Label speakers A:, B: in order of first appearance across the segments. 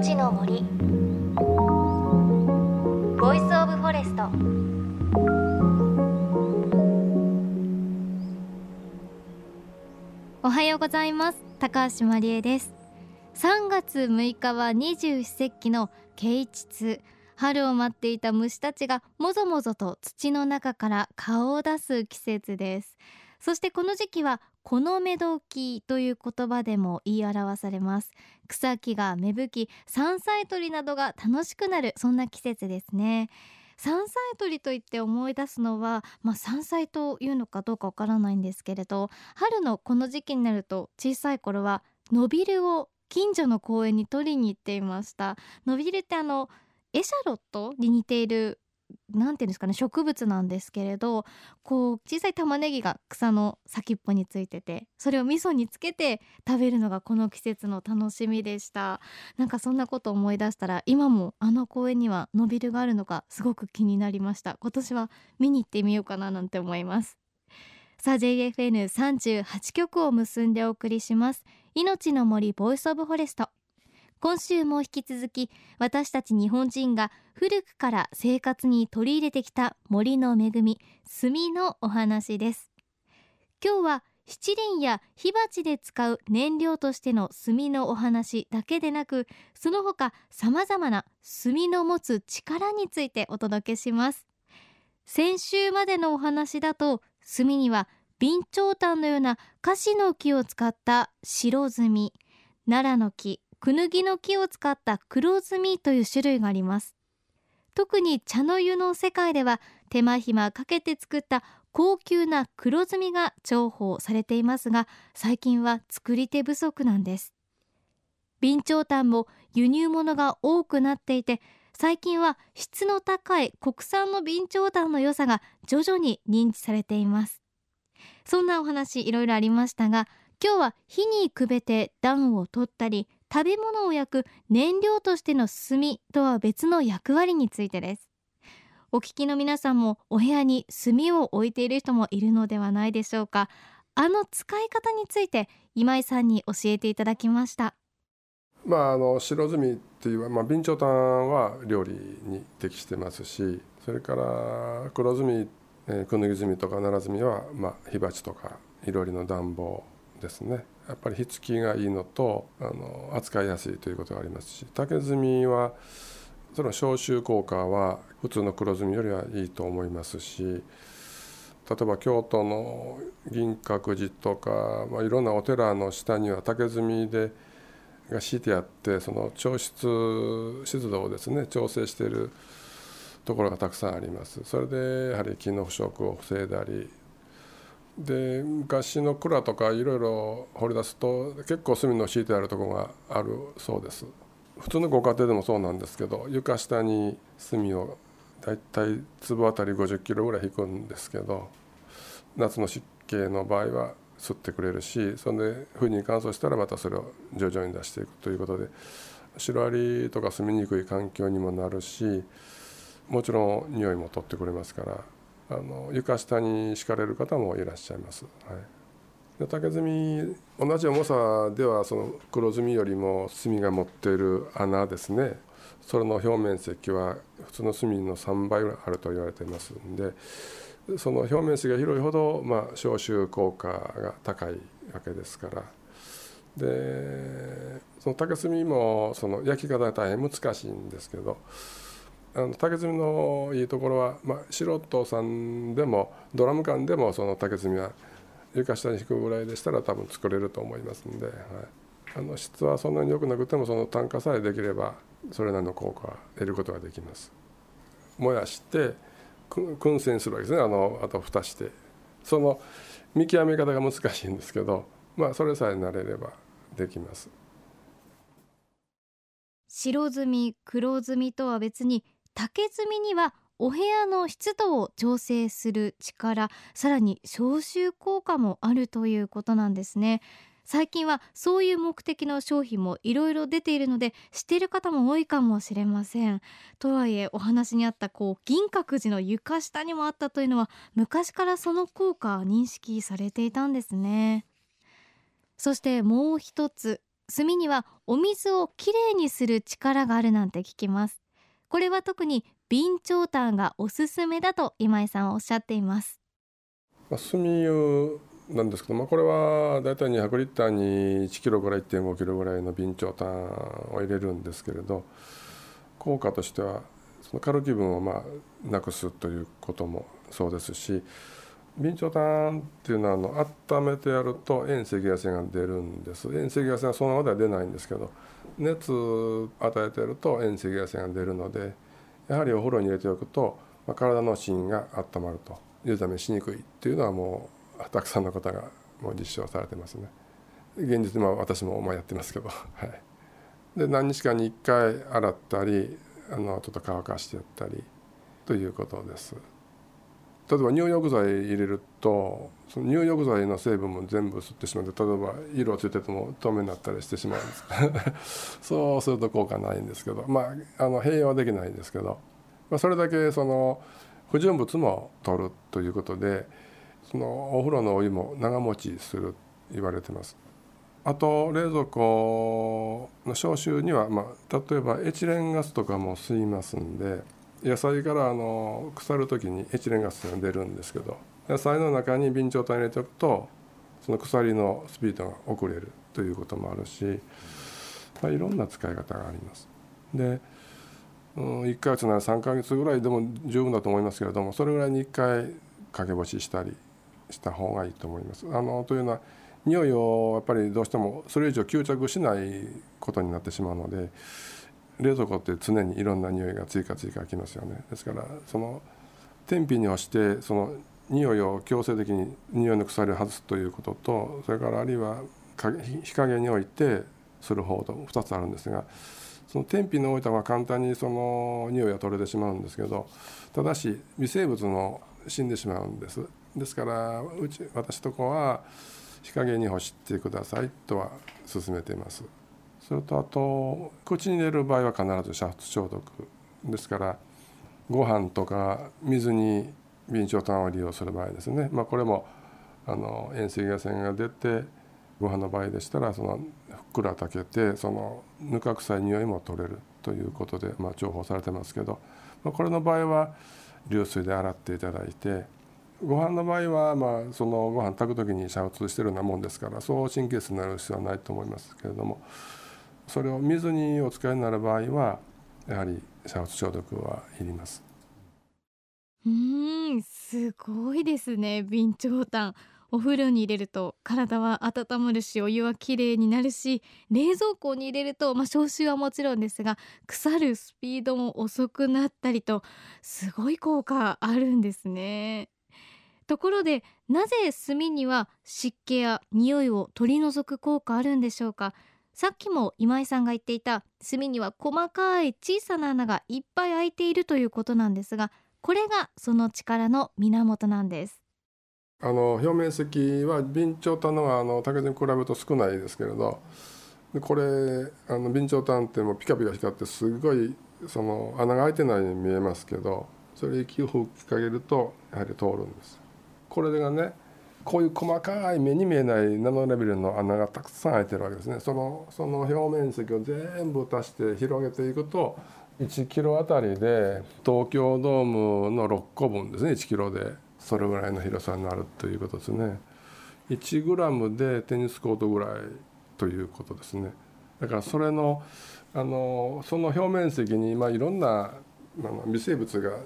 A: 命の森。 Voice of Forest。
B: おはようございます。高橋真理恵です。3月6日は二十四節気の啓蟄春を待っていた虫たちがもぞもぞと土の中から顔を出す季節です。そしてこの時期は木の芽時という言葉でも言い表されます。草木が芽吹き山菜採りなどが楽しくなるそんな季節ですね。山菜採りといって思い出すのは、まあ、山菜というのかどうかわからないんですけれど春のこの時期になると小さい頃はノビルを近所の公園に取りに行っていました。ノビルってあのエシャロットに似ているなんていうんですかね植物なんですけれどこう小さい玉ねぎが草の先っぽについててそれを味噌につけて食べるのがこの季節の楽しみでした。なんかそんなこと思い出したら今もあの公園にはノビルがあるのかすごく気になりました。今年は見に行ってみようかななんて思います。さあ JFN38 曲を結んでお送りします。命の森 Voice of Forest。今週も引き続き私たち日本人が古くから生活に取り入れてきた森の恵み炭のお話です。今日は七輪や火鉢で使う燃料としての炭のお話だけでなくその他さまざまな炭の持つ力についてお届けします。先週までのお話だと炭には備長炭のような樫の木を使った白炭奈良の木クヌギの木を使った黒炭という種類があります。特に茶の湯の世界では手間暇かけて作った高級な黒炭が重宝されていますが最近は作り手不足なんです。備長炭も輸入物が多くなっていて最近は質の高い国産の備長炭の良さが徐々に認知されています。そんなお話いろいろありましたが今日は火にくべて暖を取ったり食べ物を焼く燃料としての炭とは別の役割についてです。お聞きの皆さんもお部屋に炭を置いている人もいるのではないでしょうか。あの使い方について今井さんに教えていただきました。
C: まああの白炭っていうまあ備長炭は料理に適してますしそれから黒炭、えー、クヌギ炭とか奈良炭はまあ火鉢とかいろりの暖房ですね。やっぱり火付きがいいのとあの扱いやすいということがありますし竹炭はその消臭効果は普通の黒炭よりはいいと思いますし例えば京都の銀閣寺とか、まあ、いろんなお寺の下には竹炭でが敷いてあってその調湿湿度をですね調整しているところがたくさんあります。それでやはり木の腐食を防いだりで昔の蔵とかいろいろ掘り出すと結構炭の敷いてあるとこがあるそうです。普通のご家庭でもそうなんですけど床下に炭をだいたい粒あたり50キロぐらい引くんですけど夏の湿気の場合は吸ってくれるしそれで冬に乾燥したらまたそれを徐々に出していくということでシロアリとか住みにくい環境にもなるしもちろん匂いも取ってくれますからあの床下に敷かれる方もいらっしゃいます。はい、で竹炭同じ重さではその黒炭よりも炭が持っている穴ですね。それの表面積は普通の炭の3倍ぐらいあると言われていますんでその表面積が広いほど、まあ、消臭効果が高いわけですから。でその竹炭もその焼き方が大変難しいんですけどあの竹炭のいいところは、まあ、素人さんでもドラム缶でもその竹炭は床下に引くぐらいでしたら多分作れると思いますんで、はい、あの質はそんなに良くなくてもその単価さえできればそれなりの効果は得ることができます。燃やして燻製するわけですね。あのあと蓋して。その見極め方が難しいんですけどまあそれさえ慣れればできます。
B: 白炭黒炭とは別に竹炭にはお部屋の湿度を調整する力さらに消臭効果もあるということなんですね。最近はそういう目的の商品もいろいろ出ているので知っている方も多いかもしれません。とはいえお話にあったこう銀閣寺の床下にもあったというのは昔からその効果認識されていたんですね。そしてもう一つ炭にはお水をきれいにする力があるなんて聞きます。これは特に備長炭がおすすめだと今井さんはおっしゃっています。
C: まあ、炭油なんですけど、まあ、これはだいたい200リッターに1キロから1.5キロぐらいの備長炭を入れるんですけれど効果としてはそのカルキ分をまあなくすということもそうですし備長炭っていうのはあの温めてやると遠赤外線が出るんです。遠赤外線はそのままでは出ないんですけど熱与えてると遠赤外線が出るのでやはりお風呂に入れておくと、まあ、体の芯が温まるというためしにくいっていうのはもうたくさんの方がもう実証されてますね。現実まあ私もまあやってますけど はい。で何日間に1回洗ったりあのちょっと乾かしてやったりということです。例えば入浴剤入れるとその入浴剤の成分も全部吸ってしまって例えば色ついてても透明になったりしてしまうんです。そうすると効果ないんですけどまああの併用はできないんですけど、まあ、それだけその不純物も取るということでそのお風呂のお湯も長持ちする言われてます。あと冷蔵庫の消臭には、まあ、例えばエチレンガスとかも吸いますんで野菜からあの腐る時にエチレンガスが出るんですけど野菜の中に備長炭入れておくとその腐りのスピードが遅れるということもあるし、まあ、いろんな使い方があります。で、うん、1ヶ月なら3ヶ月ぐらいでも十分だと思いますけれどもそれぐらいに1回掛け干ししたりした方がいいと思います。あのというのは匂いをやっぱりどうしてもそれ以上吸着しないことになってしまうので冷蔵庫って常にいろんな匂いが追加追加きますよね。ですからその天日に干してその匂いを強制的に匂いの鎖を外すということとそれからあるいは日陰に置いてする方と2つあるんですがその天日に置いた方が簡単にその匂いは取れてしまうんですけどただし微生物の死んでしまうんです。ですからうち私とこは日陰に干してくださいとは勧めています。それとあと口に入れる場合は必ず煮沸消毒ですからご飯とか水に備長炭を利用する場合ですね、まあ、これもあの塩水外線が出てご飯の場合でしたらそのふっくら炊けてそのぬか臭い匂いも取れるということで、まあ、重宝されてますけど、まあ、これの場合は流水で洗っていただいてご飯の場合は、まあ、そのご飯炊く時に煮沸してるようなもんですからそう神経質になる必要はないと思いますけれどもそれを水にお使いになる場合はやはり煮沸消毒はいります。
B: うんすごいですね備長炭お風呂に入れると体は温まるしお湯はきれいになるし冷蔵庫に入れると、まあ、消臭はもちろんですが腐るスピードも遅くなったりとすごい効果あるんですね。ところでなぜ炭には湿気や匂いを取り除く効果あるんでしょうか？さっきも今井さんが言っていた炭には細かい小さな穴がいっぱい開いているということなんですがこれがその力の源なんです。
C: あの表面積は備長炭のはあの竹に比べると少ないですけれどこれあの備長炭ってもうピカピカ光ってすごいその穴が開いてないように見えますけどそれ息を吹きかけるとやはり通るんです。これがねこういう細かい目に見えないナノレベルの穴がたくさん開いてるわけですね。そのその表面積を全部足して広げていくと1キロあたりで東京ドームの6個分ですね。1キロでそれぐらいの広さになるということですね。1グラムでテニスコートぐらいということですね。だからそれのあのその表面積に、まあ、いろんな微生物が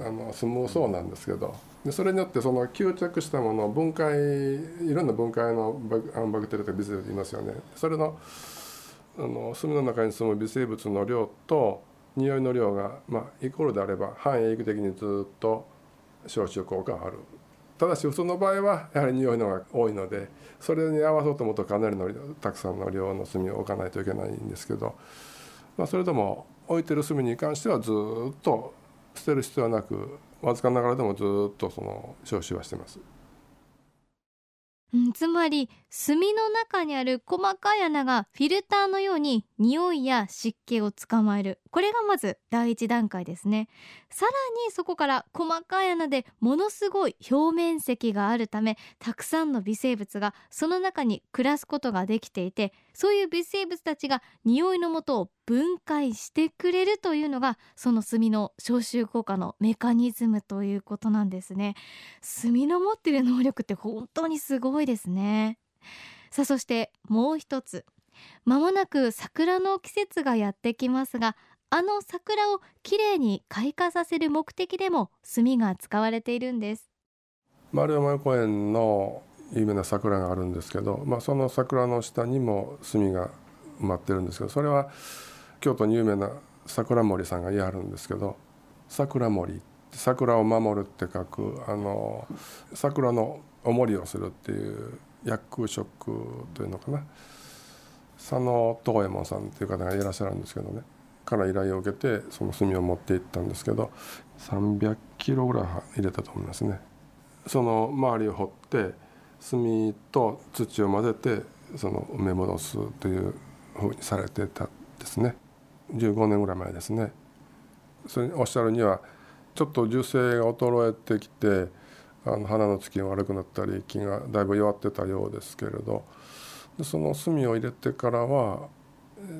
C: あの住むそうなんですけどでそれによってその吸着したものを分解いろんな分解のバクバクテリアとか微生物いますよね。それのあの炭の中に住む微生物の量と匂いの量が、まあ、イコールであれば半永久的にずっと消臭効果がある。ただし普通の場合はやはり匂いのが多いのでそれに合わそうと思うとかなりのたくさんの量の炭を置かないといけないんですけど、まあ、それでも置いてる炭に関してはずっと捨てる必要はなくわずかながらでもずっとその消臭はしてます。
B: うん、つまり炭の中にある細かい穴がフィルターのように匂いや湿気を捕まえる。これがまず第一段階ですね。さらにそこから細かい穴でものすごい表面積があるためたくさんの微生物がその中に暮らすことができていてそういう微生物たちが匂いの元を分解してくれるというのがその炭の消臭効果のメカニズムということなんですね。炭の持ってる能力って本当にすごいですね。さあそしてもう一つ。まもなく桜の季節がやってきますがあの桜をきれいに開花させる目的でも炭が使われているんです。
C: 丸山公園の有名な桜があるんですけど、まあ、その桜の下にも炭が埋まってるんですけどそれは京都に有名な桜森さんが言い張るんですけど桜森桜を守るって書くあの桜のお守りをするっていう役職というのかな。佐野東右衛門さんっていう方がいらっしゃるんですけどね。から依頼を受けてその炭を持って行ったんですけど300キロぐらい入れたと思いますね。その周りを掘って炭と土を混ぜてその埋め戻すというふうにされてたですね。15年ぐらい前ですね。それにおっしゃるにはちょっと樹勢が衰えてきてあの花のつきが悪くなったり木がだいぶ弱ってたようですけれどでその炭を入れてからは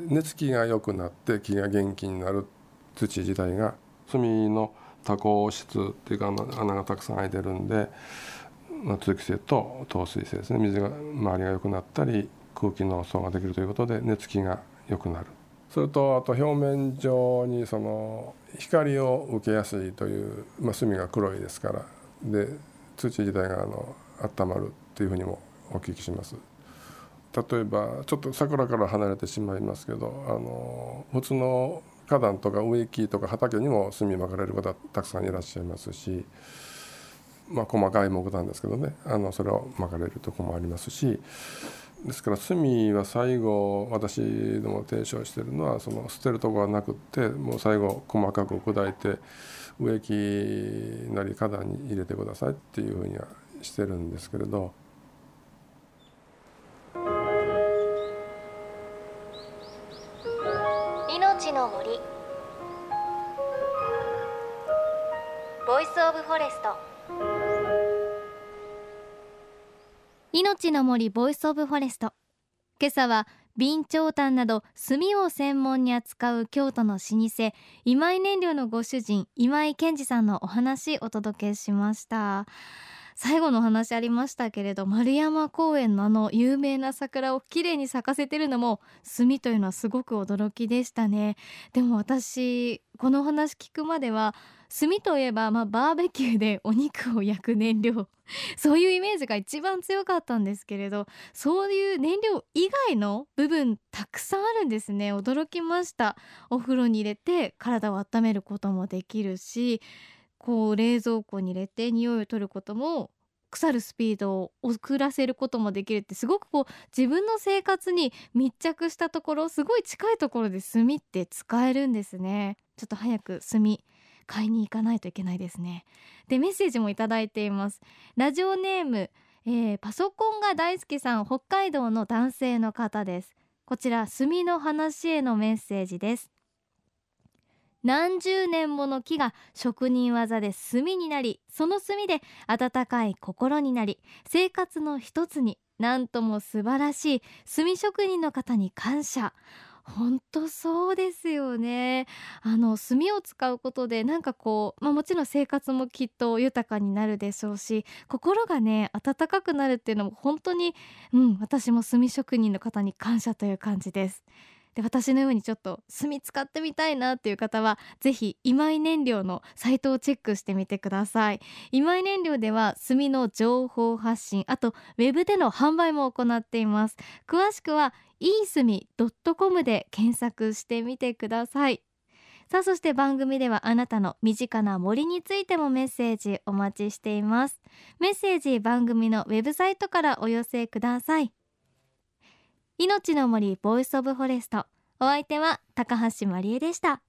C: 根付きが良くなって木が元気になる土自体が炭の多孔質っていうか穴がたくさん開いてるんで通気性と透水性ですね。水が周りが良くなったり空気の層ができるということで根付きが良くなる。それとあと表面上にその光を受けやすいという、まあ、炭が黒いですから。で土自体があの温まるっていうふうにもお聞きします。例えばちょっと桜から離れてしまいますけどあの普通の花壇とか植木とか畑にも炭まかれる方たくさんいらっしゃいますし、まあ、細かい木炭ですけどねあのそれをまかれるとこもありますしですから炭は最後私ども提唱してるのはその捨てるところはなくってもう最後細かく砕いて植木なり花壇に入れてくださいっていうふうにはしてるんですけれど。
A: 命の森。 Voice of Forest。
B: 命の森 Voice of Forest。今朝は備長炭など炭を専門に扱う京都の老舗今井燃料のご主人今井健二さんのお話お届けしました。最後の話ありましたけれど円山公園のあの有名な桜をきれいに咲かせてるのも炭というのはすごく驚きでしたね。でも私この話聞くまでは炭といえば、まあ、バーベキューでお肉を焼く燃料。そういうイメージが一番強かったんですけれどそういう燃料以外の部分たくさんあるんですね。驚きました。お風呂に入れて体を温めることもできるしこう冷蔵庫に入れて匂いを取ることも腐るスピードを遅らせることもできるってすごくこう自分の生活に密着したところすごい近いところで炭って使えるんですね。ちょっと早く炭買いに行かないといけないですね。でメッセージもいただいています。ラジオネーム、えー、パソコンが大好きさん北海道の男性の方です。こちら炭の話へのメッセージです。何十年もの木が職人技で炭になりその炭で温かい心になり生活の一つになんとも素晴らしい炭職人の方に感謝。本当そうですよね。あの炭を使うことでなんかこう、まあ、もちろん生活もきっと豊かになるでしょうし心がね温かくなるっていうのも本当にうん私も炭職人の方に感謝という感じです。で私のようにちょっと炭使ってみたいなっていう方はぜひ今井燃料のサイトをチェックしてみてください。今井燃料では炭の情報発信あとウェブでの販売も行っています。詳しくはいいすみ .com で検索してみてください。さあそして番組ではあなたの身近な森についてもメッセージお待ちしています。メッセージ番組のウェブサイトからお寄せください。命の森 Voice of Forest。お相手は高橋まりえでした。